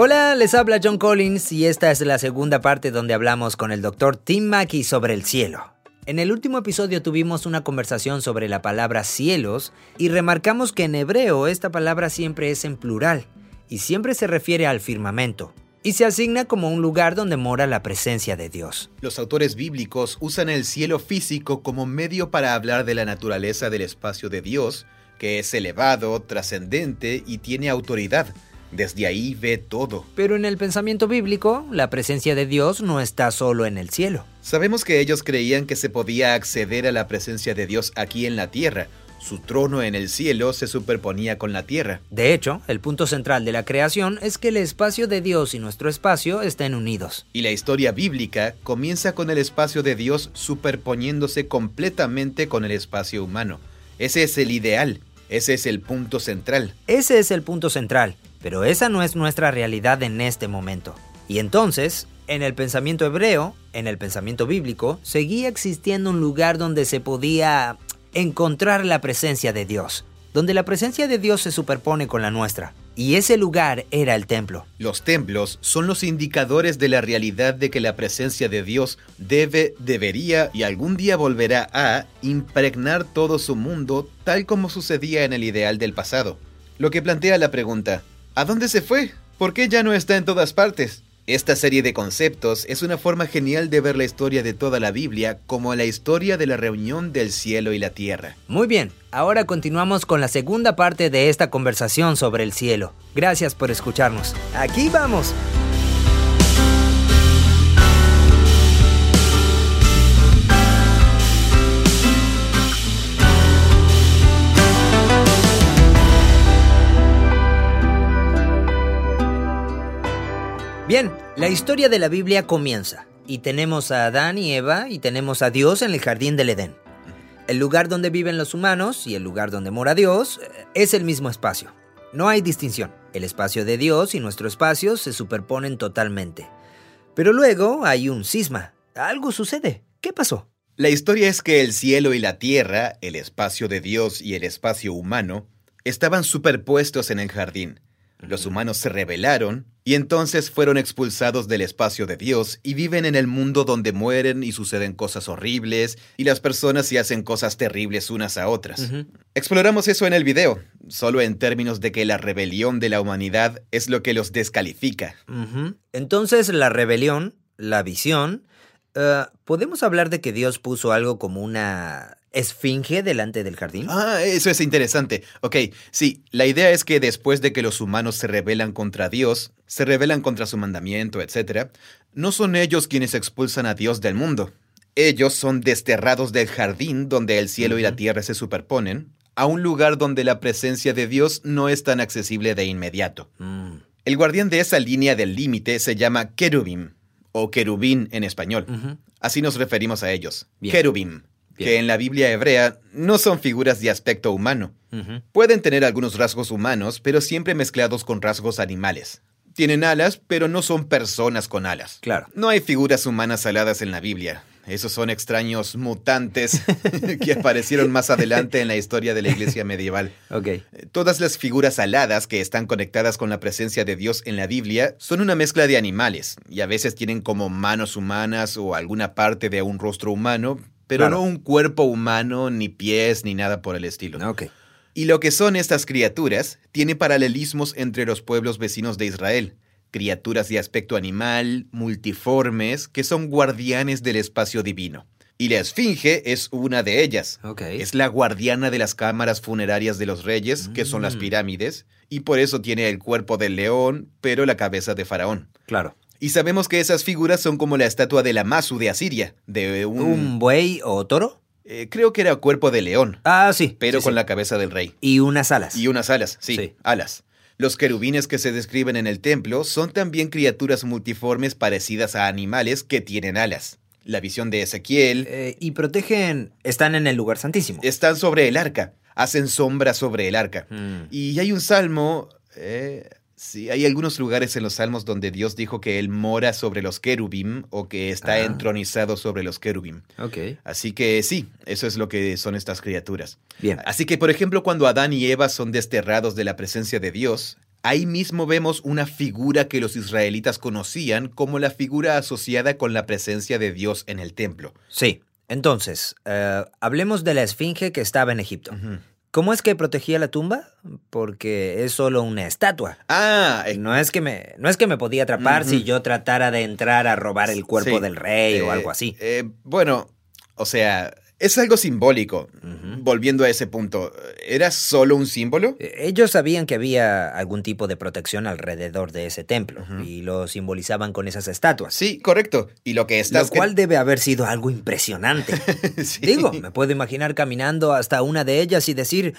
Hola, les habla John Collins y esta es la segunda parte donde hablamos con el doctor Tim Mackey sobre el cielo. En el último episodio tuvimos una conversación sobre la palabra cielos y remarcamos que en hebreo esta palabra siempre es en plural y siempre se refiere al firmamento y se asigna como un lugar donde mora la presencia de Dios. Los autores bíblicos usan el cielo físico como medio para hablar de la naturaleza del espacio de Dios, que es elevado, trascendente y tiene autoridad. Desde ahí ve todo. Pero en el pensamiento bíblico, la presencia de Dios no está solo en el cielo. Sabemos que ellos creían que se podía acceder a la presencia de Dios aquí en la tierra. Su trono en el cielo se superponía con la tierra. De hecho, el punto central de la creación es que el espacio de Dios y nuestro espacio estén unidos. Y la historia bíblica comienza con el espacio de Dios superponiéndose completamente con el espacio humano. Ese es el ideal, ese es el punto central. Ese es el punto central. Pero esa no es nuestra realidad en este momento. Y entonces, en el pensamiento hebreo, en el pensamiento bíblico, seguía existiendo un lugar donde se podía encontrar la presencia de Dios, donde la presencia de Dios se superpone con la nuestra. Y ese lugar era el templo. Los templos son los indicadores de la realidad de que la presencia de Dios debe, debería y algún día volverá a impregnar todo su mundo tal como sucedía en el ideal del pasado. Lo que plantea la pregunta, ¿A dónde se fue? ¿Por qué ya no está en todas partes? Esta serie de conceptos es una forma genial de ver la historia de toda la Biblia como la historia de la reunión del cielo y la tierra. Muy bien, ahora continuamos con la segunda parte de esta conversación sobre el cielo. Gracias por escucharnos. Aquí vamos. Bien, la historia de la Biblia comienza y tenemos a Adán y Eva y tenemos a Dios en el jardín del Edén. El lugar donde viven los humanos y el lugar donde mora Dios eh, es el mismo espacio. No hay distinción. El espacio de Dios y nuestro espacio se superponen totalmente. Pero luego hay un cisma. Algo sucede. ¿Qué pasó? La historia es que el cielo y la tierra, el espacio de Dios y el espacio humano, estaban superpuestos en el jardín. Los humanos se rebelaron y entonces fueron expulsados del espacio de Dios y viven en el mundo donde mueren y suceden cosas horribles y las personas se hacen cosas terribles unas a otras. Exploramos eso en el video, solo en términos de que la rebelión de la humanidad es lo que los descalifica. Entonces la rebelión, la visión, eh, ¿podemos hablar de que Dios puso algo como una esfinge delante del jardín? Ah, eso es interesante. Ok, sí, la idea es que después de que los humanos se rebelan contra Dios, se rebelan contra su mandamiento, etc., no son ellos quienes expulsan a Dios del mundo. Ellos son desterrados del jardín donde el cielo y la tierra se superponen, a un lugar donde la presencia de Dios no es tan accesible de inmediato. Mm. El guardián de esa línea del límite se llama querubim, o querubín en español. Así nos referimos a ellos. Querubim que en la Biblia hebrea no son figuras de aspecto humano. Pueden tener algunos rasgos humanos, pero siempre mezclados con rasgos animales. Tienen alas, pero no son personas con alas. Claro. No hay figuras humanas aladas en la Biblia. Esos son extraños mutantes que aparecieron más adelante en la historia de la iglesia medieval. Okay. Todas las figuras aladas que están conectadas con la presencia de Dios en la Biblia son una mezcla de animales y a veces tienen como manos humanas o alguna parte de un rostro humano, pero no un cuerpo humano, ni pies, ni nada por el estilo. Y lo que son estas criaturas tiene paralelismos entre los pueblos vecinos de Israel. Criaturas de aspecto animal, multiformes, que son guardianes del espacio divino. Y la Esfinge es una de ellas. Es la guardiana de las cámaras funerarias de los reyes, que son las mm. pirámides, y por eso tiene el cuerpo del león, pero la cabeza de faraón. Claro. Y sabemos que esas figuras son como la estatua de la Masu de Asiria, de un... ¿Un buey o toro? Eh, creo que era cuerpo de león. Ah, sí. Pero con la cabeza del rey. Y unas alas. Y unas alas, sí, alas. Los querubines que se describen en el templo son también criaturas multiformes parecidas a animales que tienen alas. La visión de Ezequiel. Eh, y protegen. Están en el lugar santísimo. Están sobre el arca. Hacen sombra sobre el arca. Mm. Y hay un salmo. Eh, Sí, hay algunos lugares en los salmos donde Dios dijo que Él mora sobre los querubim o que está ah. entronizado sobre los querubim. Ok. Así que sí, eso es lo que son estas criaturas. Bien. Así que, por ejemplo, cuando Adán y Eva son desterrados de la presencia de Dios, ahí mismo vemos una figura que los israelitas conocían como la figura asociada con la presencia de Dios en el templo. Sí. Entonces, eh, hablemos de la esfinge que estaba en Egipto. ¿Cómo es que protegía la tumba? Porque es solo una estatua. Ah, eh, No es que me, no es que me podía atrapar si yo tratara de entrar a robar el cuerpo sí. del rey o Eh, algo así. eh, bueno, o sea, es algo simbólico. Volviendo a ese punto, ¿era solo un símbolo? Eh, Ellos sabían que había algún tipo de protección alrededor de ese templo y lo simbolizaban con esas estatuas. Sí, correcto. Y lo que Lo estás... cual debe haber sido algo impresionante. Sí. Digo, me puedo imaginar caminando hasta una de ellas y decir,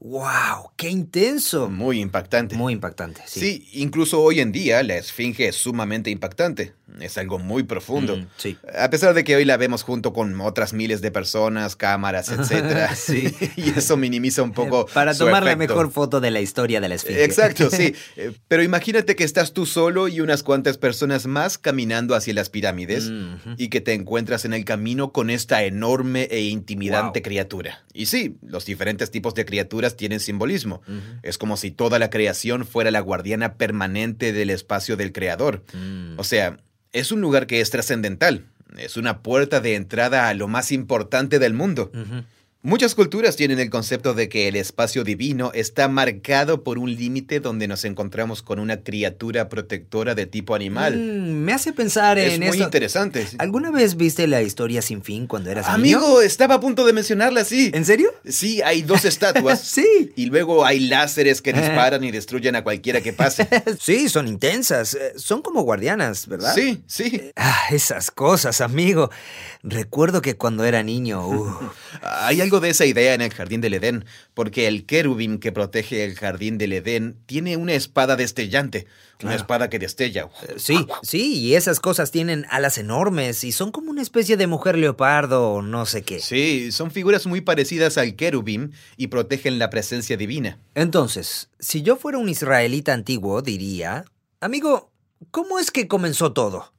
wow, qué intenso. Muy impactante. Muy impactante, sí. Sí, incluso hoy en día la esfinge es sumamente impactante. Es algo muy profundo. Mm, sí. A pesar de que hoy la vemos junto con otras miles de personas, cámaras, etcétera. Sí. y eso minimiza un poco Para su tomar la mejor foto de la historia de la esfinge. Exacto, sí. Eh, Pero imagínate que estás tú solo y unas cuantas personas más caminando hacia las pirámides Mm, y que te encuentras en el camino con esta enorme e intimidante Wow. criatura. Y sí, los diferentes tipos de criaturas tienen simbolismo. Es como si toda la creación fuera la guardiana permanente del espacio del creador. Mm. O sea, es un lugar que es trascendental. Es una puerta de entrada a lo más importante del mundo. Muchas culturas tienen el concepto de que el espacio divino está marcado por un límite donde nos encontramos con una criatura protectora de tipo animal. Mm, me hace pensar es en muy esto. interesante. ¿Alguna vez viste la historia sin fin cuando eras niño? Amigo, estaba a punto de mencionarla, sí. ¿En serio? Sí, hay dos estatuas. sí. Y luego hay láseres que disparan y destruyen a cualquiera que pase. Sí, son intensas. eh, Son como guardianas, ¿verdad? Sí, sí. Ah, esas cosas, amigo. Recuerdo que cuando era niño, uh, Hay algo de esa idea en el jardín del Edén, porque el querubín que protege el jardín del Edén tiene una espada destellante, una espada que destella. eh, sí, sí, y esas cosas tienen alas enormes y son como una especie de mujer leopardo o no sé qué. Sí, son figuras muy parecidas al querubín y protegen la presencia divina. Entonces, si yo fuera un israelita antiguo, diría, amigo, ¿cómo es que comenzó todo?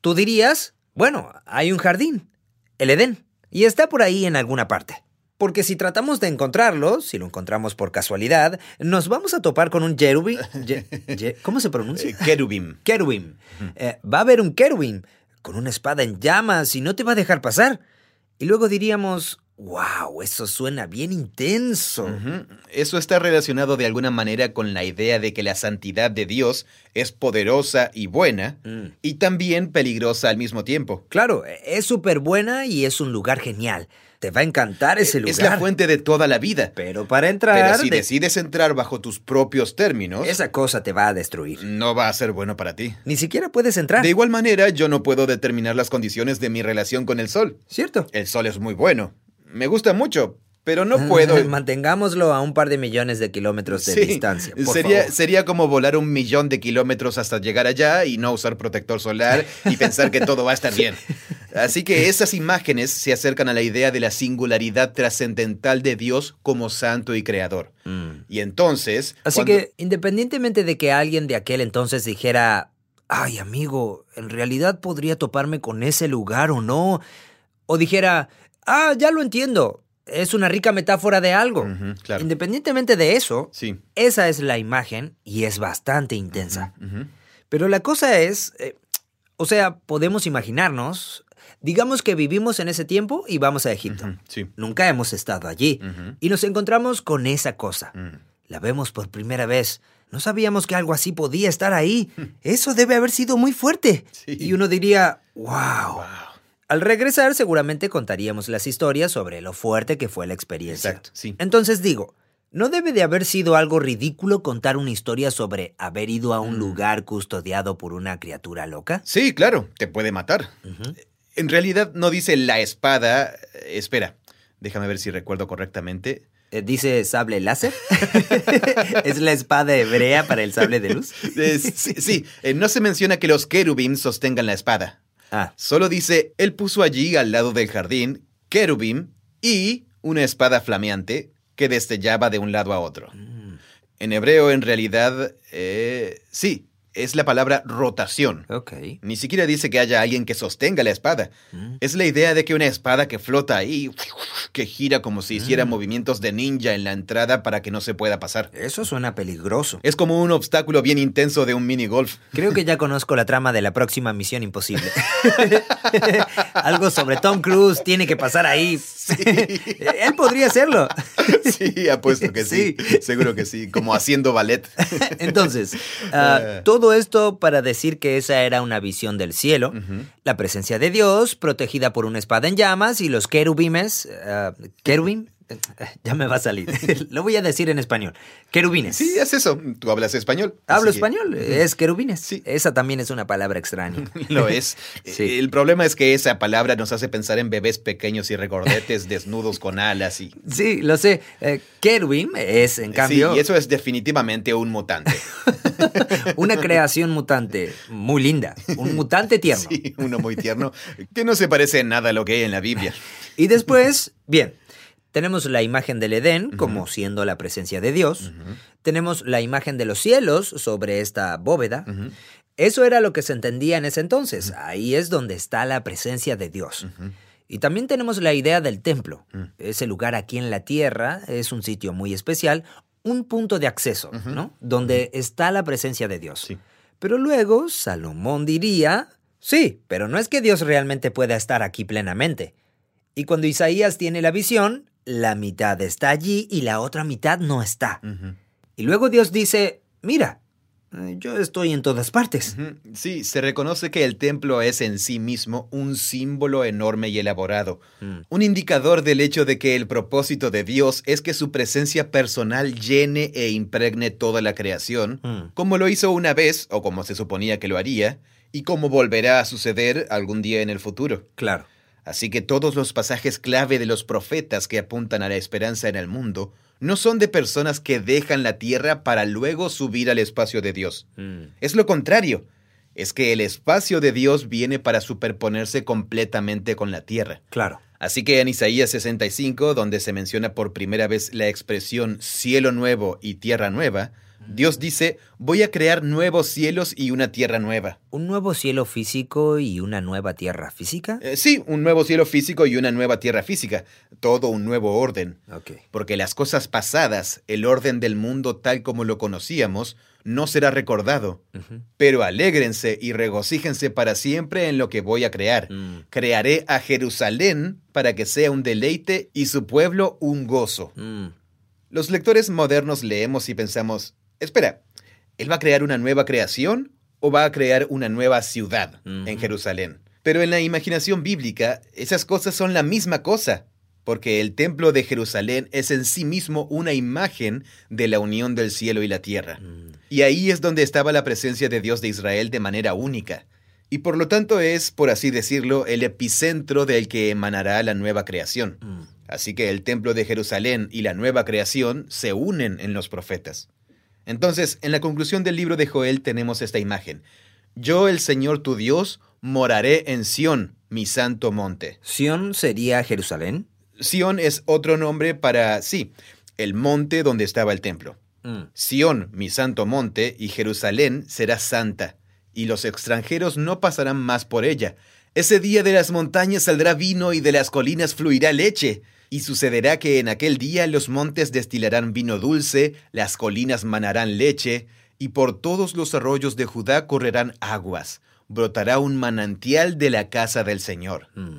Tú dirías, bueno, hay un jardín, el Edén, y está por ahí en alguna parte. Porque si tratamos de encontrarlo, si lo encontramos por casualidad, nos vamos a topar con un jerubim. ye- ye- ¿Cómo se pronuncia? Eh, querubín. Querubim. Eh, va a haber un querubim con una espada en llamas y no te va a dejar pasar. Y luego diríamos, wow, eso suena bien intenso. Eso está relacionado de alguna manera con la idea de que la santidad de Dios es poderosa y buena, Mm. y también peligrosa al mismo tiempo. Claro, es súper buena y es un lugar genial. Te va a encantar ese lugar. Es la fuente de toda la vida. Pero para entrar, Pero si de- decides entrar bajo tus propios términos, esa cosa te va a destruir. no va a ser bueno para ti. Ni siquiera puedes entrar. De igual manera, yo no puedo determinar las condiciones de mi relación con el sol. ¿Cierto? El sol es muy bueno. Me gusta mucho, pero no puedo. Mantengámoslo a un par de millones de kilómetros de Sí, distancia. por sería, favor. sería como volar un millón de kilómetros hasta llegar allá y no usar protector solar y pensar que todo va a estar bien. Así que esas imágenes se acercan a la idea de la singularidad trascendental de Dios como santo y creador. Mm. Y entonces... Así cuando- que, independientemente de que alguien de aquel entonces dijera, ay amigo, en realidad podría toparme con ese lugar o no, o dijera, ah, ya lo entiendo, es una rica metáfora de algo. Claro. Independientemente de eso, Sí. esa es la imagen y es bastante intensa. Pero la cosa es, eh, o sea, podemos imaginarnos, digamos que vivimos en ese tiempo y vamos a Egipto. Sí. Nunca hemos estado allí. Y nos encontramos con esa cosa. Mm. La vemos por primera vez. No sabíamos que algo así podía estar ahí. Eso debe haber sido muy fuerte. Sí. Y uno diría, wow. Wow. Al regresar seguramente contaríamos las historias sobre lo fuerte que fue la experiencia. Exacto, sí. Entonces digo, ¿no debe de haber sido algo ridículo contar una historia sobre haber ido a un Mm. lugar custodiado por una criatura loca? Sí, claro, te puede matar. En realidad no dice la espada. eh, Espera, déjame ver si recuerdo correctamente. Eh, ¿Dice sable láser? ¿Es la espada hebrea para el sable de luz? Eh, sí, sí, no se menciona que los querubín sostengan la espada. Ah, Solo dice, él puso allí al lado del jardín querubín y una espada flameante que destellaba de un lado a otro. mm, En hebreo, en realidad, eh, sí, es la palabra rotación. Ok. Ni siquiera dice que haya alguien que sostenga la espada. Mm. Es la idea de que una espada que flota ahí, que gira como si hiciera Mm. movimientos de ninja en la entrada para que no se pueda pasar. Eso suena peligroso. Es como un obstáculo bien intenso de un mini golf. Creo que ya conozco la trama de la próxima Misión Imposible. Algo sobre Tom Cruise tiene que pasar ahí. Él podría hacerlo. Sí, apuesto que sí. Seguro que sí. Como haciendo ballet. Entonces, ah, todo esto para decir que esa era una visión del cielo, la presencia de Dios, protegida por una espada en llamas y los querubimes. ah, ¿Querubim? Ya me va a salir. Lo voy a decir en español. Querubines. Sí, es eso. Tú hablas español. Hablo que- español, es querubines. Sí. Esa también es una palabra extraña. Lo es. Sí. El problema es que esa palabra nos hace pensar en bebés pequeños y regordetes desnudos con alas y... Sí, lo sé. Eh, querubim es, en cambio, Sí, y eso es definitivamente un mutante. una creación mutante muy linda. Un mutante tierno. Sí, uno muy tierno, que no se parece en nada a lo que hay en la Biblia. Y después, bien, tenemos la imagen del Edén como siendo la presencia de Dios. Tenemos la imagen de los cielos sobre esta bóveda. Eso era lo que se entendía en ese entonces. Ahí es donde está la presencia de Dios. Y también tenemos la idea del templo. Mm. Ese lugar aquí en la tierra es un sitio muy especial, un punto de acceso. ¿no? Donde está la presencia de Dios. Sí. Pero luego Salomón diría, sí, pero no es que Dios realmente pueda estar aquí plenamente. Y cuando Isaías tiene la visión, la mitad está allí y la otra mitad no está. Y luego Dios dice, mira, eh, yo estoy en todas partes. Sí, se reconoce que el templo es en sí mismo un símbolo enorme y elaborado, Mm. un indicador del hecho de que el propósito de Dios es que su presencia personal llene e impregne toda la creación, Mm. como lo hizo una vez, o como se suponía que lo haría, y como volverá a suceder algún día en el futuro. Claro. Así que todos los pasajes clave de los profetas que apuntan a la esperanza en el mundo no son de personas que dejan la tierra para luego subir al espacio de Dios. Mm. Es lo contrario. Es que el espacio de Dios viene para superponerse completamente con la tierra. Claro. Así que en Isaías 65, donde se menciona por primera vez la expresión cielo nuevo y tierra nueva, Dios dice, voy a crear nuevos cielos y una tierra nueva. ¿Un nuevo cielo físico y una nueva tierra física? Eh, sí, un nuevo cielo físico y una nueva tierra física. Todo un nuevo orden. Porque las cosas pasadas, el orden del mundo tal como lo conocíamos, no será recordado. Pero alégrense y regocíjense para siempre en lo que voy a crear. Mm. Crearé a Jerusalén para que sea un deleite y su pueblo un gozo. Mm. Los lectores modernos leemos y pensamos, espera, ¿él va a crear una nueva creación o va a crear una nueva ciudad en. Jerusalén? Pero en la imaginación bíblica, esas cosas son la misma cosa, porque el templo de Jerusalén es en sí mismo una imagen de la unión del cielo y la tierra. Mm. Y ahí es donde estaba la presencia de Dios de Israel de manera única. Y por lo tanto es, por así decirlo, el epicentro del que emanará la nueva creación. Mm. Así que el templo de Jerusalén y la nueva creación se unen en los profetas. Entonces, en la conclusión del libro de Joel tenemos esta imagen. Yo, el Señor tu Dios, moraré en Sión, mi santo monte. ¿Sión sería Jerusalén? Sión es otro nombre para, sí, el monte donde estaba el templo. Mm. Sión, mi santo monte, y Jerusalén será santa, y los extranjeros no pasarán más por ella. Ese día de las montañas saldrá vino y de las colinas fluirá leche. Y sucederá que en aquel día los montes destilarán vino dulce, las colinas manarán leche, y por todos los arroyos de Judá correrán aguas. Brotará un manantial de la casa del Señor. Mm.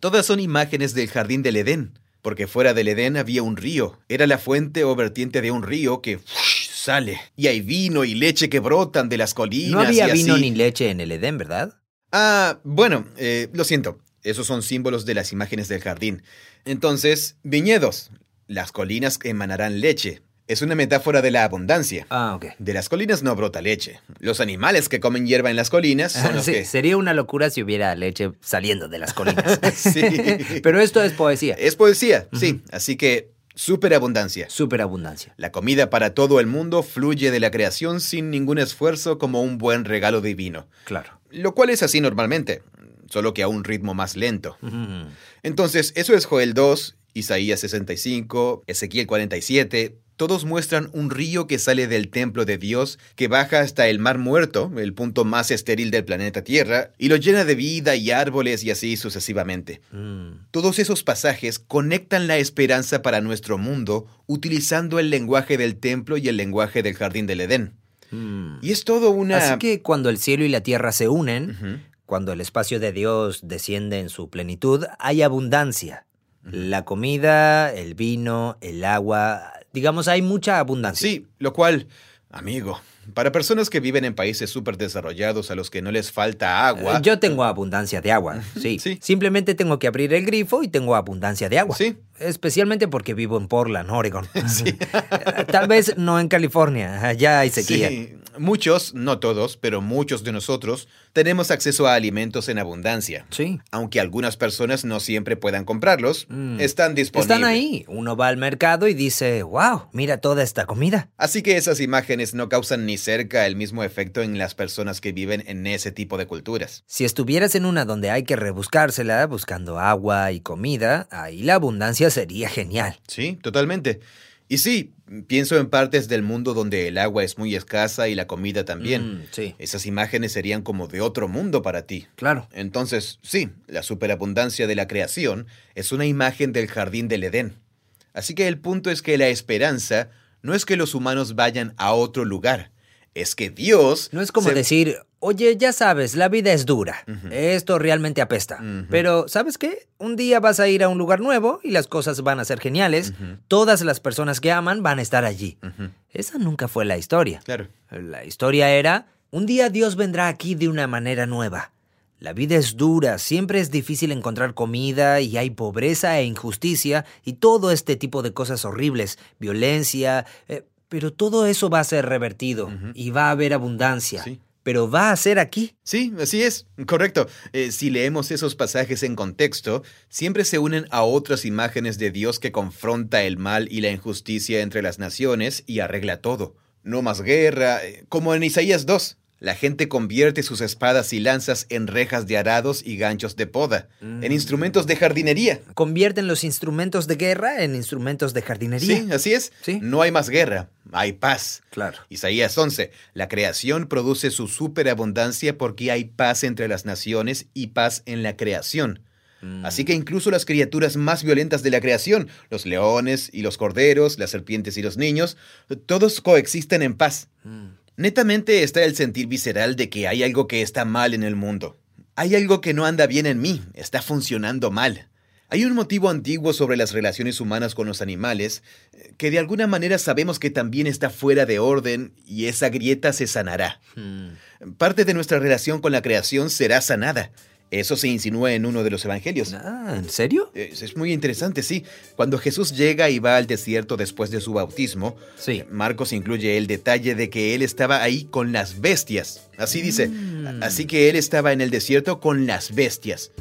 Todas son imágenes del jardín del Edén, porque fuera del Edén había un río. Era la fuente o vertiente de un río que sale. Y hay vino y leche que brotan de las colinas. No había y así. vino ni leche en el Edén, ¿verdad? Ah, bueno, eh, lo siento. Esos son símbolos de las imágenes del jardín. Entonces, viñedos. Las colinas emanarán leche. Es una metáfora de la abundancia. Ah, ok. De las colinas no brota leche. Los animales que comen hierba en las colinas son los Sí, que... Sería una locura si hubiera leche saliendo de las colinas. Sí. Pero esto es poesía. Es poesía, sí. Así que, superabundancia. Superabundancia. La comida para todo el mundo fluye de la creación sin ningún esfuerzo como un buen regalo divino. Claro. Lo cual es así normalmente, solo que a un ritmo más lento. Entonces, eso es Joel 2, Isaías 65, Ezequiel 47, todos muestran un río que sale del templo de Dios, que baja hasta el mar muerto, el punto más estéril del planeta Tierra, y lo llena de vida y árboles y así sucesivamente. Mm. Todos esos pasajes conectan la esperanza para nuestro mundo utilizando el lenguaje del templo y el lenguaje del jardín del Edén. Mm. Y es todo una... Así que cuando el cielo y la tierra se unen. Cuando el espacio de Dios desciende en su plenitud, hay abundancia. La comida, el vino, el agua, digamos, hay mucha abundancia. Sí, lo cual, amigo, para personas que viven en países súper desarrollados a los que no les falta agua... Eh, Yo tengo abundancia de agua, sí. sí. Simplemente tengo que abrir el grifo y tengo abundancia de agua. Sí. Especialmente porque vivo en Portland, Oregon. Sí. Tal vez no en California, allá hay sequía. Sí, muchos, no todos, pero muchos de nosotros tenemos acceso a alimentos en abundancia. Sí. Aunque algunas personas no siempre puedan comprarlos, Mm. están disponibles. Están ahí. Uno va al mercado y dice, wow, mira toda esta comida. Así que esas imágenes no causan ni cerca el mismo efecto en las personas que viven en ese tipo de culturas. Si estuvieras en una donde hay que rebuscársela buscando agua y comida, ahí la abundancia sería genial. Sí, totalmente. Y sí, pienso en partes del mundo donde el agua es muy escasa y la comida también. Mm, sí, Esas imágenes serían como de otro mundo para ti. claro. Entonces, sí, la superabundancia de la creación es una imagen del jardín del Edén. Así que el punto es que la esperanza no es que los humanos vayan a otro lugar, es que Dios... No es como se- decir, oye, ya sabes, la vida es dura. Esto realmente apesta. Pero, ¿sabes qué? Un día vas a ir a un lugar nuevo y las cosas van a ser geniales. Todas las personas que aman van a estar allí. Esa nunca fue la historia. Claro. La historia era, un día Dios vendrá aquí de una manera nueva. La vida es dura, siempre es difícil encontrar comida y hay pobreza e injusticia y todo este tipo de cosas horribles, violencia, eh, pero todo eso va a ser revertido y va a haber abundancia. Sí. Pero va a ser aquí. Sí, así es, correcto. Eh, si leemos esos pasajes en contexto, siempre se unen a otras imágenes de Dios que confronta el mal y la injusticia entre las naciones y arregla todo. No más guerra, eh, como en Isaías 2. La gente convierte sus espadas y lanzas en rejas de arados y ganchos de poda, en instrumentos de jardinería. Convierten los instrumentos de guerra en instrumentos de jardinería. Sí, así es. Sí. No hay más guerra, hay paz. Claro. Isaías 11. La creación produce su superabundancia porque hay paz entre las naciones y paz en la creación. Mm. Así que incluso las criaturas más violentas de la creación, los leones y los corderos, las serpientes y los niños, todos coexisten en paz. Mm. Netamente está el sentir visceral de que hay algo que está mal en el mundo. Hay algo que no anda bien en mí, está funcionando mal. Hay un motivo antiguo sobre las relaciones humanas con los animales, eh, que de alguna manera sabemos que también está fuera de orden y esa grieta se sanará. Mm. Parte de nuestra relación con la creación será sanada. Eso se insinúa en uno de los evangelios. Ah, ¿En serio? Es, es muy interesante, sí. Cuando Jesús llega y va al desierto después de su bautismo, Sí. Marcos incluye el detalle de que él estaba ahí con las bestias. Así dice. Mm. Así que él estaba en el desierto con las bestias.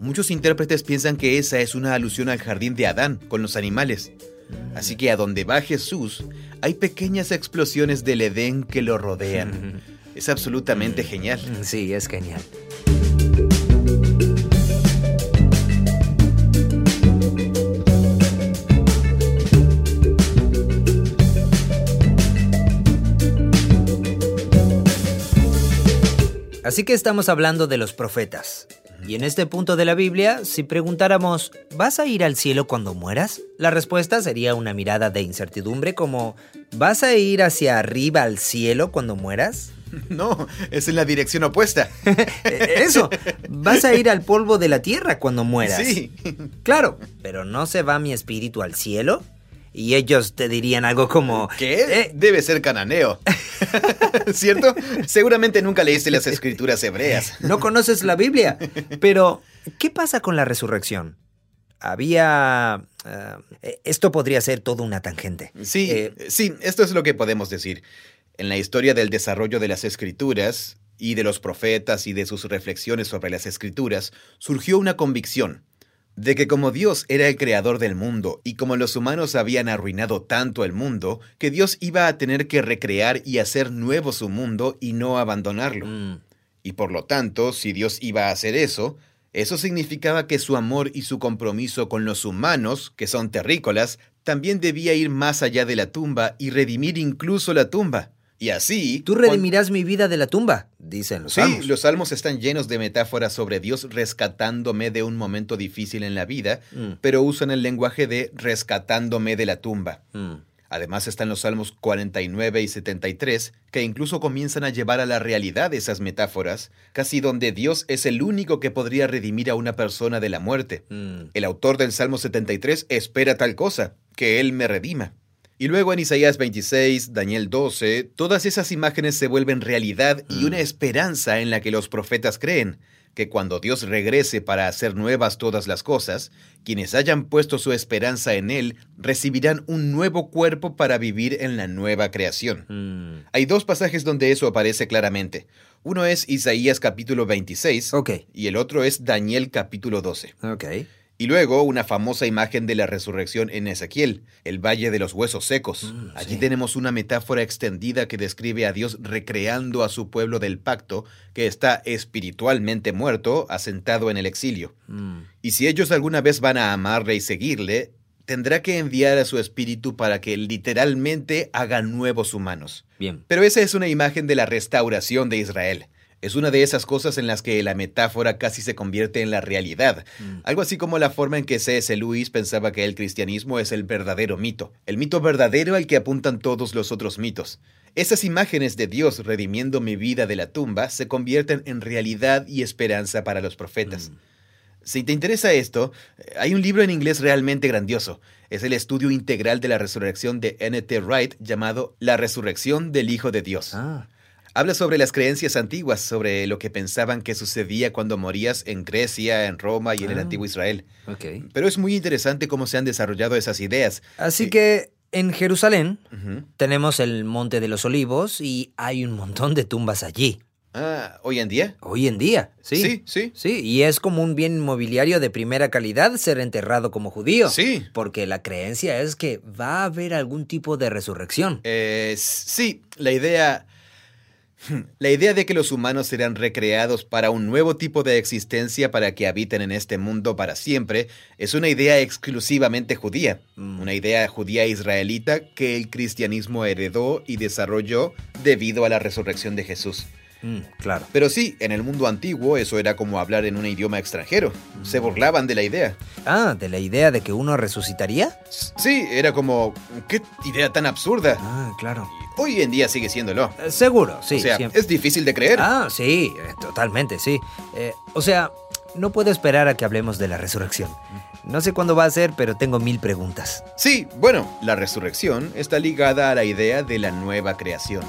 Muchos intérpretes piensan que esa es una alusión al jardín de Adán con los animales. Así que a donde va Jesús, hay pequeñas explosiones del Edén que lo rodean. Es absolutamente genial. Mm, Sí, es genial. Así que estamos hablando de los profetas. Y en este punto de la Biblia, si preguntáramos, ¿vas a ir al cielo cuando mueras? La respuesta sería una mirada de incertidumbre como, ¿vas a ir hacia arriba al cielo cuando mueras? No, es en la dirección opuesta. Eh, Eso, vas a ir al polvo de la tierra cuando mueras. Sí. Claro, pero ¿no se va mi espíritu al cielo? Y ellos te dirían algo como... ¿Qué? "Eh, Debe ser cananeo. ¿Cierto? Seguramente nunca leíste las escrituras hebreas. no conoces la Biblia. Pero, ¿qué pasa con la resurrección? Había... eh, esto podría ser todo una tangente. Sí, Eh, sí, esto es lo que podemos decir. En la historia del desarrollo de las escrituras y de los profetas y de sus reflexiones sobre las escrituras, surgió una convicción de que como Dios era el creador del mundo y como los humanos habían arruinado tanto el mundo, que Dios iba a tener que recrear y hacer nuevo su mundo y no abandonarlo. mm, Y por lo tanto, si Dios iba a hacer eso, eso significaba que su amor y su compromiso con los humanos, que son terrícolas, también debía ir más allá de la tumba y redimir incluso la tumba. Y así... Tú redimirás mi vida de la tumba, dicen los sí, salmos. los salmos están llenos de metáforas sobre Dios rescatándome de un momento difícil en la vida, Mm. pero usan el lenguaje de rescatándome de la tumba. Mm. Además están los salmos 49 y 73, que incluso comienzan a llevar a la realidad esas metáforas, casi donde Dios es el único que podría redimir a una persona de la muerte. Mm. El autor del Salmo 73 espera tal cosa, que Él me redima. Y luego en Isaías 26, Daniel 12, todas esas imágenes se vuelven realidad y Mm. una esperanza en la que los profetas creen, que cuando Dios regrese para hacer nuevas todas las cosas, quienes hayan puesto su esperanza en Él recibirán un nuevo cuerpo para vivir en la nueva creación. Mm. Hay dos pasajes donde eso aparece claramente. Uno es Isaías capítulo 26 Ok, y el otro es Daniel capítulo 12. ok. Y luego una famosa imagen de la resurrección en Ezequiel, el Valle de los Huesos Secos. Mm, Allí sí. tenemos una metáfora extendida que describe a Dios recreando a su pueblo del pacto, que está espiritualmente muerto, asentado en el exilio. Mm. Y si ellos alguna vez van a amarle y seguirle, tendrá que enviar a su espíritu para que literalmente haga nuevos humanos. Bien. Pero esa es una imagen de la restauración de Israel. Es una de esas cosas en las que la metáfora casi se convierte en la realidad. Mm. Algo así como la forma en que C.S. Lewis pensaba que el cristianismo es el verdadero mito, el mito verdadero al que apuntan todos los otros mitos. Esas imágenes de Dios redimiendo mi vida de la tumba se convierten en realidad y esperanza para los profetas. Mm. Si te interesa esto, eh, hay un libro en inglés realmente grandioso. Es el estudio integral de la resurrección de N.T. Wright llamado La resurrección del Hijo de Dios. Ah, Habla sobre las creencias antiguas, sobre lo que pensaban que sucedía cuando morías en Grecia, en Roma y en el Ah. antiguo Israel. ok. Pero es muy interesante cómo se han desarrollado esas ideas. Así Sí. que en Jerusalén tenemos el Monte de los Olivos y hay un montón de tumbas allí. Ah, ¿hoy en día? Hoy en día, sí. Sí, sí. Sí, y es como un bien inmobiliario de primera calidad ser enterrado como judío. Sí. Porque la creencia es que va a haber algún tipo de resurrección. Eh, sí, la idea... La idea de que los humanos serán recreados para un nuevo tipo de existencia para que habiten en este mundo para siempre es una idea exclusivamente judía, Mm. una idea judía israelita que el cristianismo heredó y desarrolló debido a la resurrección de Jesús. Mm, claro. Pero sí, en el mundo antiguo eso era como hablar en un idioma extranjero. Se burlaban de la idea. Ah, de la idea de que uno resucitaría. Sí, era como, ¿qué idea tan absurda? Ah, claro. Hoy en día sigue siéndolo. Eh, seguro, sí. o sea, siempre. es difícil de creer. Ah, sí, eh, totalmente, sí. Eh, o sea, no puedo esperar a que hablemos de la resurrección. No sé cuándo va a ser, pero tengo mil preguntas. Sí, bueno, la resurrección está ligada a la idea de la nueva creación.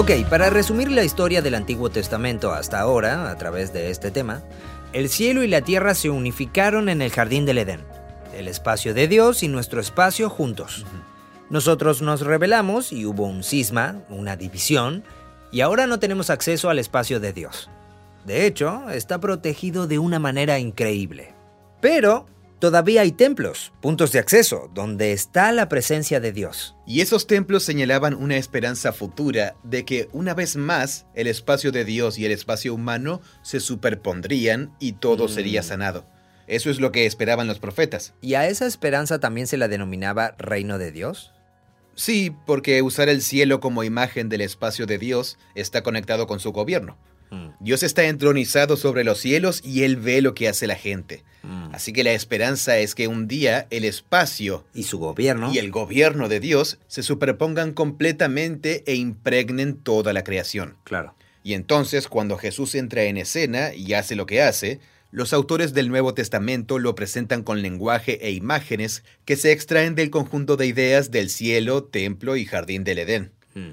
Ok, para resumir la historia del Antiguo Testamento hasta ahora, a través de este tema, el cielo y la tierra se unificaron en el jardín del Edén, el espacio de Dios y nuestro espacio juntos. Nosotros nos rebelamos y hubo un cisma, una división, y ahora no tenemos acceso al espacio de Dios. De hecho, está protegido de una manera increíble. Pero todavía hay templos, puntos de acceso, donde está la presencia de Dios. Y esos templos señalaban una esperanza futura de que una vez más el espacio de Dios y el espacio humano se superpondrían y todo Mm. sería sanado. Eso es lo que esperaban los profetas. ¿Y a esa esperanza también se la denominaba reino de Dios? Sí, porque usar el cielo como imagen del espacio de Dios está conectado con su gobierno. Mm, Dios está entronizado sobre los cielos y Él ve lo que hace la gente. mm. Así que la esperanza es que un día el espacio Y su gobierno. y el gobierno de Dios se superpongan completamente e impregnen toda la creación. Claro. Y entonces, cuando Jesús entra en escena y hace lo que hace, los autores del Nuevo Testamento lo presentan con lenguaje e imágenes que se extraen del conjunto de ideas del cielo, templo y jardín del Edén. Mm,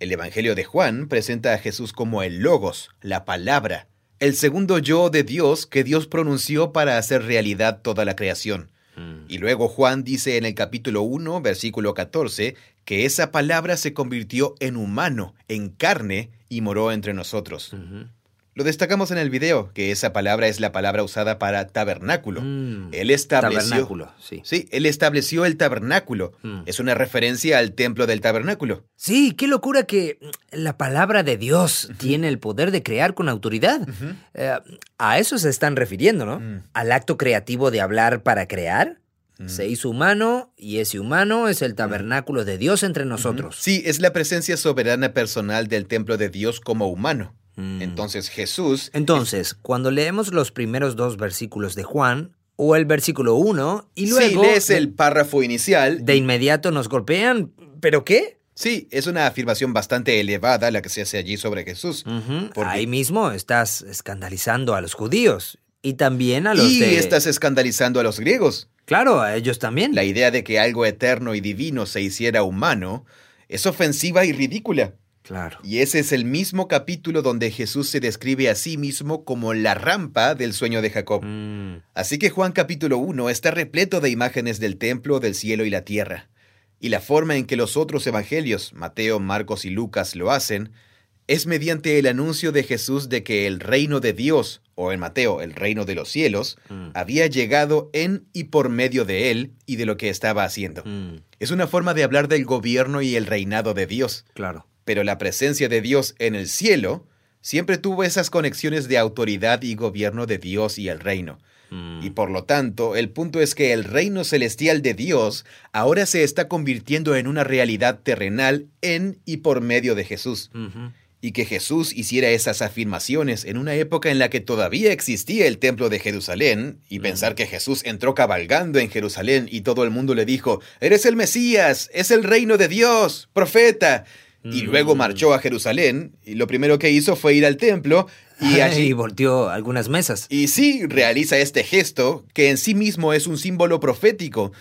El Evangelio de Juan presenta a Jesús como el Logos, la palabra, el segundo yo de Dios que Dios pronunció para hacer realidad toda la creación. mm. Y luego Juan dice en el capítulo 1, versículo 14, que esa palabra se convirtió en humano, en carne, y moró entre nosotros. Lo destacamos en el video, que esa palabra es la palabra usada para tabernáculo. Mm, Él estableció. Tabernáculo, sí. Sí, él estableció el tabernáculo. Mm. Es una referencia al templo del tabernáculo. Sí, qué locura que la palabra de Dios tiene el poder de crear con autoridad. Eh, a eso se están refiriendo, ¿no? Mm. Al acto creativo de hablar para crear. Se hizo humano y ese humano es el tabernáculo de Dios entre nosotros. Sí, es la presencia soberana personal del templo de Dios como humano. Mm. Entonces Jesús... Entonces, cuando leemos los primeros dos versículos de Juan, o el versículo 1, y luego sí, lees de- el párrafo inicial. de inmediato nos golpean, ¿pero qué? Sí, es una afirmación bastante elevada la que se hace allí sobre Jesús. Porque- Ahí mismo estás escandalizando a los judíos y también a los Y de... estás escandalizando a los griegos. Claro, a ellos también. La idea de que algo eterno y divino se hiciera humano es ofensiva y ridícula. Claro. Y ese es el mismo capítulo donde Jesús se describe a sí mismo como la rampa del sueño de Jacob. Mm, Así que Juan capítulo 1 está repleto de imágenes del templo, del cielo y la tierra. Y la forma en que los otros evangelios, Mateo, Marcos y Lucas, lo hacen, es mediante el anuncio de Jesús de que el reino de Dios, o en Mateo, el reino de los cielos, mm, había llegado en y por medio de él y de lo que estaba haciendo. mm, Es una forma de hablar del gobierno y el reinado de Dios, claro. Pero la presencia de Dios en el cielo siempre tuvo esas conexiones de autoridad y gobierno de Dios y el reino. Mm, Y por lo tanto, el punto es que el reino celestial de Dios ahora se está convirtiendo en una realidad terrenal en y por medio de Jesús. Y que Jesús hiciera esas afirmaciones en una época en la que todavía existía el templo de Jerusalén, y pensar que Jesús entró cabalgando en Jerusalén y todo el mundo le dijo, Eres el Mesías, es el reino de Dios, profeta. Y Mm. luego marchó a Jerusalén, y lo primero que hizo fue ir al templo, y allí... y volteó algunas mesas. Y sí, realiza este gesto, que en sí mismo es un símbolo profético.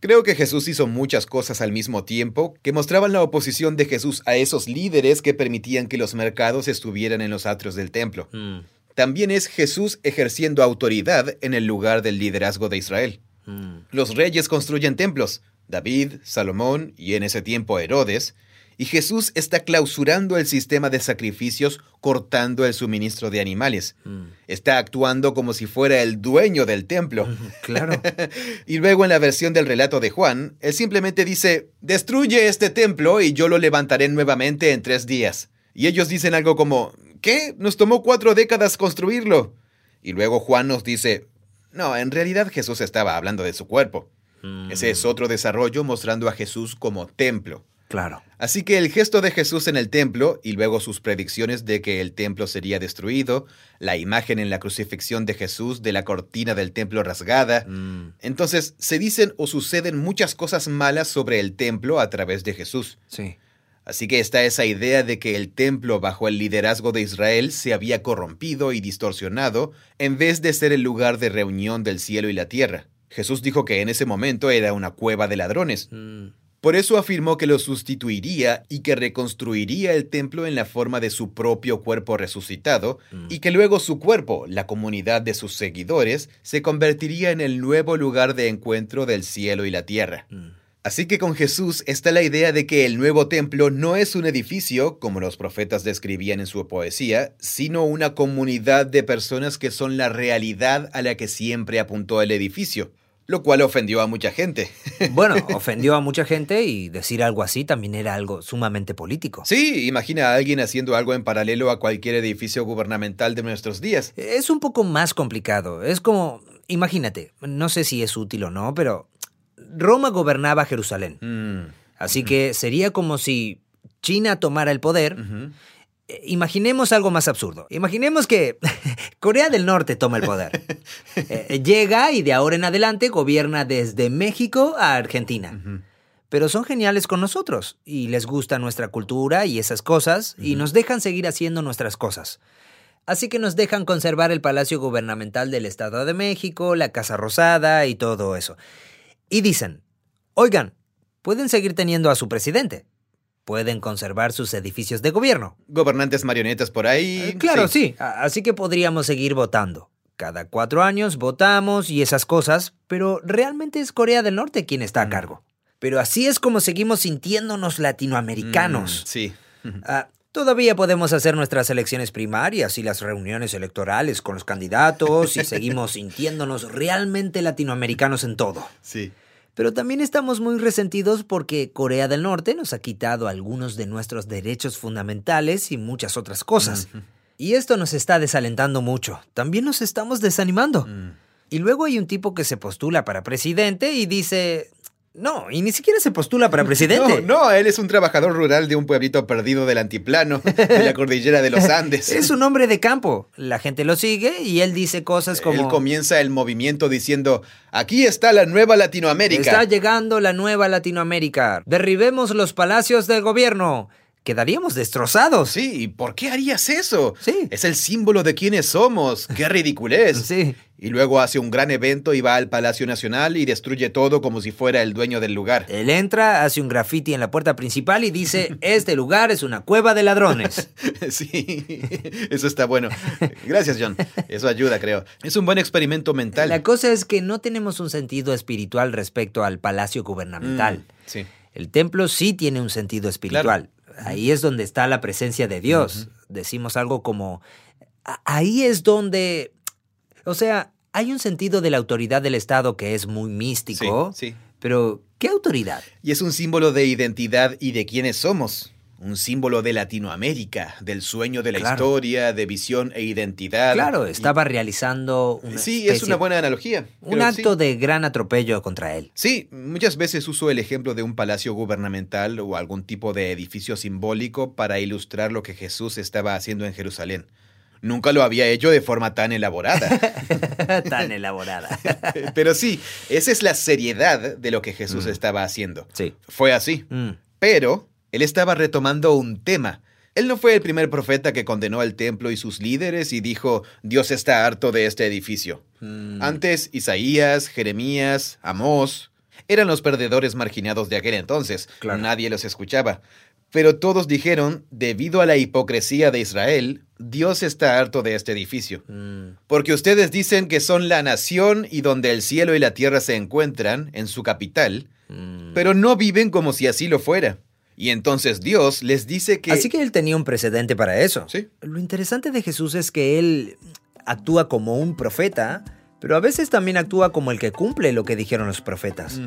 Creo que Jesús hizo muchas cosas al mismo tiempo que mostraban la oposición de Jesús a esos líderes que permitían que los mercados estuvieran en los atrios del templo. Mm, También es Jesús ejerciendo autoridad en el lugar del liderazgo de Israel. mm, Los reyes construyen templos, David, Salomón y en ese tiempo Herodes, y Jesús está clausurando el sistema de sacrificios cortando el suministro de animales. mm. Está actuando como si fuera el dueño del templo. Claro. Y luego en la versión del relato de Juan, él simplemente dice, destruye este templo y yo lo levantaré nuevamente en tres días. Y ellos dicen algo como, ¿qué? Nos tomó cuatro décadas construirlo. Y luego Juan nos dice, no, en realidad Jesús estaba hablando de su cuerpo. Mm, Ese es otro desarrollo mostrando a Jesús como templo. Claro. Así que el gesto de Jesús en el templo y luego sus predicciones de que el templo sería destruido, la imagen en la crucifixión de Jesús de la cortina del templo rasgada, Mm, entonces se dicen o suceden muchas cosas malas sobre el templo a través de Jesús. sí. Así que está esa idea de que el templo bajo el liderazgo de Israel se había corrompido y distorsionado en vez de ser el lugar de reunión del cielo y la tierra. Jesús dijo que en ese momento era una cueva de ladrones. Mm, Por eso afirmó que lo sustituiría y que reconstruiría el templo en la forma de su propio cuerpo resucitado, Mm. y que luego su cuerpo, la comunidad de sus seguidores, se convertiría en el nuevo lugar de encuentro del cielo y la tierra. mm. Así que con Jesús está la idea de que el nuevo templo no es un edificio, como los profetas describían en su poesía, sino una comunidad de personas que son la realidad a la que siempre apuntó el edificio, lo cual ofendió a mucha gente. Bueno, ofendió a mucha gente y decir algo así también era algo sumamente político. Sí, imagina a alguien haciendo algo en paralelo a cualquier edificio gubernamental de nuestros días. Es un poco más complicado. Es como, imagínate, no sé si es útil o no, pero Roma gobernaba Jerusalén. Mm, Así que sería como si China tomara el poder. Imaginemos algo más absurdo. Imaginemos que Corea del Norte toma el poder. Eh, llega y de ahora en adelante gobierna desde México a Argentina. Pero son geniales con nosotros y les gusta nuestra cultura y esas cosas y nos dejan seguir haciendo nuestras cosas. Así que nos dejan conservar el Palacio Gubernamental del Estado de México, la Casa Rosada y todo eso. Y dicen, oigan, pueden seguir teniendo a su presidente. Pueden conservar sus edificios de gobierno. Gobernantes marionetas por ahí. Eh, claro, sí. Así que podríamos seguir votando. Cada cuatro años votamos y esas cosas, pero realmente es Corea del Norte quien está a Mm. cargo. Pero así es como seguimos sintiéndonos latinoamericanos. Mm, sí. Ah, Todavía podemos hacer nuestras elecciones primarias y las reuniones electorales con los candidatos y seguimos sintiéndonos realmente latinoamericanos en todo. Sí. Pero también estamos muy resentidos porque Corea del Norte nos ha quitado algunos de nuestros derechos fundamentales y muchas otras cosas. Y esto nos está desalentando mucho. También nos estamos desanimando. Mm. Y luego hay un tipo que se postula para presidente y dice, no, y ni siquiera se postula para presidente. No, no, él es un trabajador rural de un pueblito perdido del antiplano, de la cordillera de los Andes. Es un hombre de campo. La gente lo sigue y él dice cosas como... Él comienza el movimiento diciendo, aquí está la nueva Latinoamérica. Está llegando la nueva Latinoamérica. Derribemos los palacios del gobierno. Quedaríamos destrozados. Sí, ¿y por qué harías eso? Sí. Es el símbolo de quiénes somos. ¡Qué ridiculez! Sí. Y luego hace un gran evento y va al Palacio Nacional y destruye todo como si fuera el dueño del lugar. Él entra, hace un graffiti en la puerta principal y dice, este lugar es una cueva de ladrones. Sí, eso está bueno. Gracias, John. Eso ayuda, creo. Es un buen experimento mental. La cosa es que no tenemos un sentido espiritual respecto al palacio gubernamental. Mm, sí. El templo sí tiene un sentido espiritual. Ahí es donde está la presencia de Dios. Decimos algo como, "A- ahí es donde, o sea, hay un sentido de la autoridad del Estado que es muy místico, Sí, sí. pero ¿qué autoridad? Y es un símbolo de identidad y de quiénes somos. Un símbolo de Latinoamérica, del sueño de la Claro. historia, de visión e identidad. Claro, Y- estaba realizando una Sí, es una buena analogía. un acto sí. de gran atropello contra él. Sí, muchas veces uso el ejemplo de un palacio gubernamental o algún tipo de edificio simbólico para ilustrar lo que Jesús estaba haciendo en Jerusalén. Nunca lo había hecho de forma tan elaborada. Tan elaborada. Pero sí, esa es la seriedad de lo que Jesús Mm. estaba haciendo. Sí. Fue así. Mm. Pero él estaba retomando un tema. Él no fue el primer profeta que condenó al templo y sus líderes y dijo, Dios está harto de este edificio. Mm. Antes, Isaías, Jeremías, Amós, eran los perdedores marginados de aquel entonces. Claro. Nadie los escuchaba. Pero todos dijeron, debido a la hipocresía de Israel, Dios está harto de este edificio. Mm. Porque ustedes dicen que son la nación y donde el cielo y la tierra se encuentran, en su capital, Mm. pero no viven como si así lo fuera. Y entonces Dios les dice que... Así que él tenía un precedente para eso. Sí. Lo interesante de Jesús es que él actúa como un profeta, pero a veces también actúa como el que cumple lo que dijeron los profetas.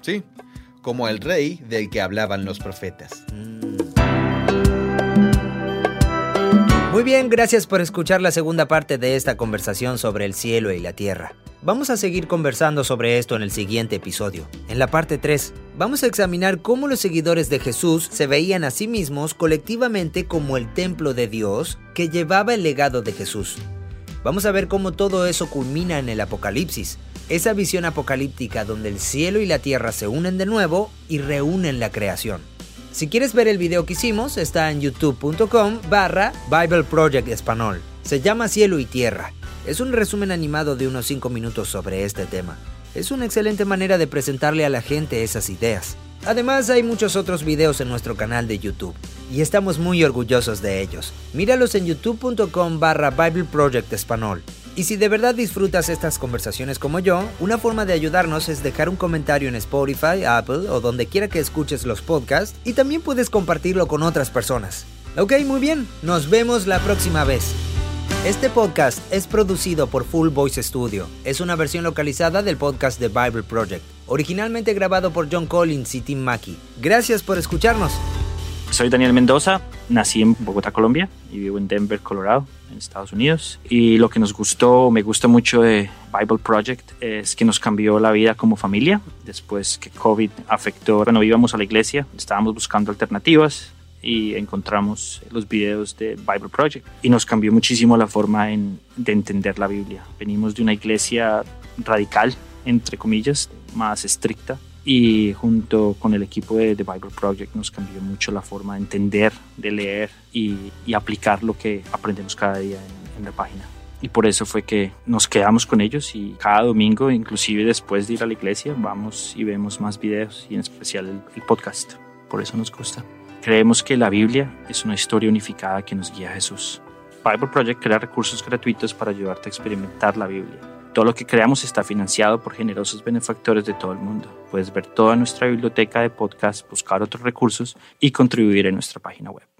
Sí, como el rey del que hablaban los profetas. Mm. Muy bien, gracias por escuchar la segunda parte de esta conversación sobre el cielo y la tierra. Vamos a seguir conversando sobre esto en el siguiente episodio. En la parte 3, vamos a examinar cómo los seguidores de Jesús se veían a sí mismos colectivamente como el templo de Dios que llevaba el legado de Jesús. Vamos a ver cómo todo eso culmina en el Apocalipsis, esa visión apocalíptica donde el cielo y la tierra se unen de nuevo y reúnen la creación. Si quieres ver el video que hicimos, está en youtube.com barra Bible Project Español. Se llama Cielo y Tierra. Es un resumen animado de unos 5 minutos sobre este tema. Es una excelente manera de presentarle a la gente esas ideas. Además, hay muchos otros videos en nuestro canal de YouTube y estamos muy orgullosos de ellos. Míralos en youtube.com barra Bible Project Español. Y si de verdad disfrutas estas conversaciones como yo, una forma de ayudarnos es dejar un comentario en Spotify, Apple o donde quiera que escuches los podcasts y también puedes compartirlo con otras personas. Ok, muy bien, nos vemos la próxima vez. Este podcast es producido por Full Voice Studio. Es una versión localizada del podcast de Bible Project, originalmente grabado por John Collins y Tim Mackey. Gracias por escucharnos. Soy Daniel Mendoza, nací en Bogotá, Colombia y vivo en Denver, Colorado, en Estados Unidos. Y lo que nos gustó, me gusta mucho de Bible Project es que nos cambió la vida como familia. Después que COVID afectó, bueno, íbamos a la iglesia, estábamos buscando alternativas y encontramos los videos de Bible Project y nos cambió muchísimo la forma en- de entender la Biblia. Venimos de una iglesia radical, entre comillas, más estricta y junto con el equipo de The Bible Project nos cambió mucho la forma de entender, de leer y, aplicar lo que aprendemos cada día en, en la página. Y por eso fue que nos quedamos con ellos y cada domingo, inclusive después de ir a la iglesia, vamos y vemos más videos y en especial el, el podcast. Por eso nos gusta. Creemos que la Biblia es una historia unificada que nos guía a Jesús. Bible Project crea recursos gratuitos para ayudarte a experimentar la Biblia. Todo lo que creamos está financiado por generosos benefactores de todo el mundo. Puedes ver toda nuestra biblioteca de podcasts, buscar otros recursos y contribuir en nuestra página web.